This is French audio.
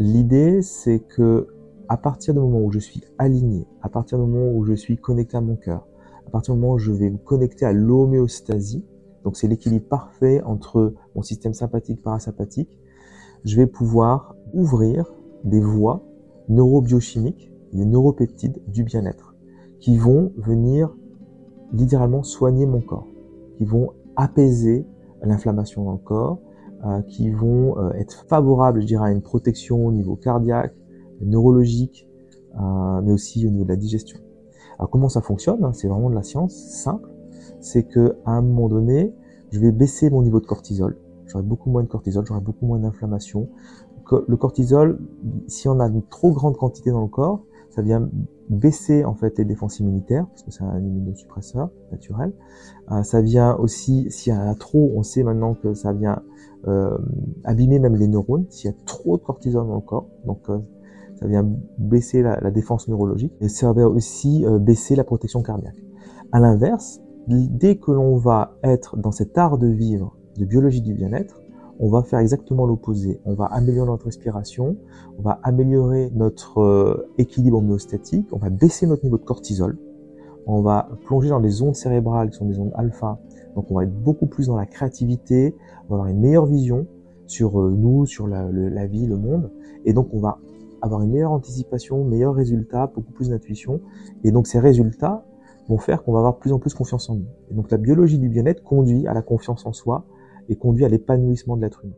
L'idée, c'est que à partir du moment où je suis aligné, à partir du moment où je suis connecté à mon cœur, à partir du moment où je vais me connecter à l'homéostasie, donc c'est l'équilibre parfait entre mon système sympathique parasympathique, je vais pouvoir ouvrir des voies neurobiochimiques, des neuropeptides du bien-être, qui vont venir littéralement soigner mon corps, qui vont apaiser l'inflammation dans le corps, qui vont euh, être favorables, je dirais, à une protection au niveau cardiaque, neurologique, euh, mais aussi au niveau de la digestion. Alors comment ça fonctionne hein, C'est vraiment de la science simple. C'est que à un moment donné, je vais baisser mon niveau de cortisol. J'aurai beaucoup moins de cortisol, j'aurai beaucoup moins d'inflammation. Le cortisol, si on a une trop grande quantité dans le corps, ça vient baisser en fait les défenses immunitaires parce que c'est un immunosuppresseur naturel. Euh, ça vient aussi, s'il y a trop, on sait maintenant que ça vient euh, abîmer même les neurones. S'il y a trop de cortisol dans le corps, donc euh, ça vient baisser la, la, défense neurologique et ça va aussi euh, baisser la protection cardiaque. À l'inverse, dès que l'on va être dans cet art de vivre de biologie du bien-être, on va faire exactement l'opposé. On va améliorer notre respiration, on va améliorer notre euh, équilibre homéostatique, on va baisser notre niveau de cortisol, on va plonger dans des ondes cérébrales qui sont des ondes alpha, donc on va être beaucoup plus dans la créativité, on va avoir une meilleure vision sur euh, nous, sur la, la vie, le monde, et donc on va avoir une meilleure anticipation, meilleurs résultats, beaucoup plus d'intuition. Et donc ces résultats vont faire qu'on va avoir plus en plus confiance en nous. Et donc la biologie du bien-être conduit à la confiance en soi et conduit à l'épanouissement de l'être humain.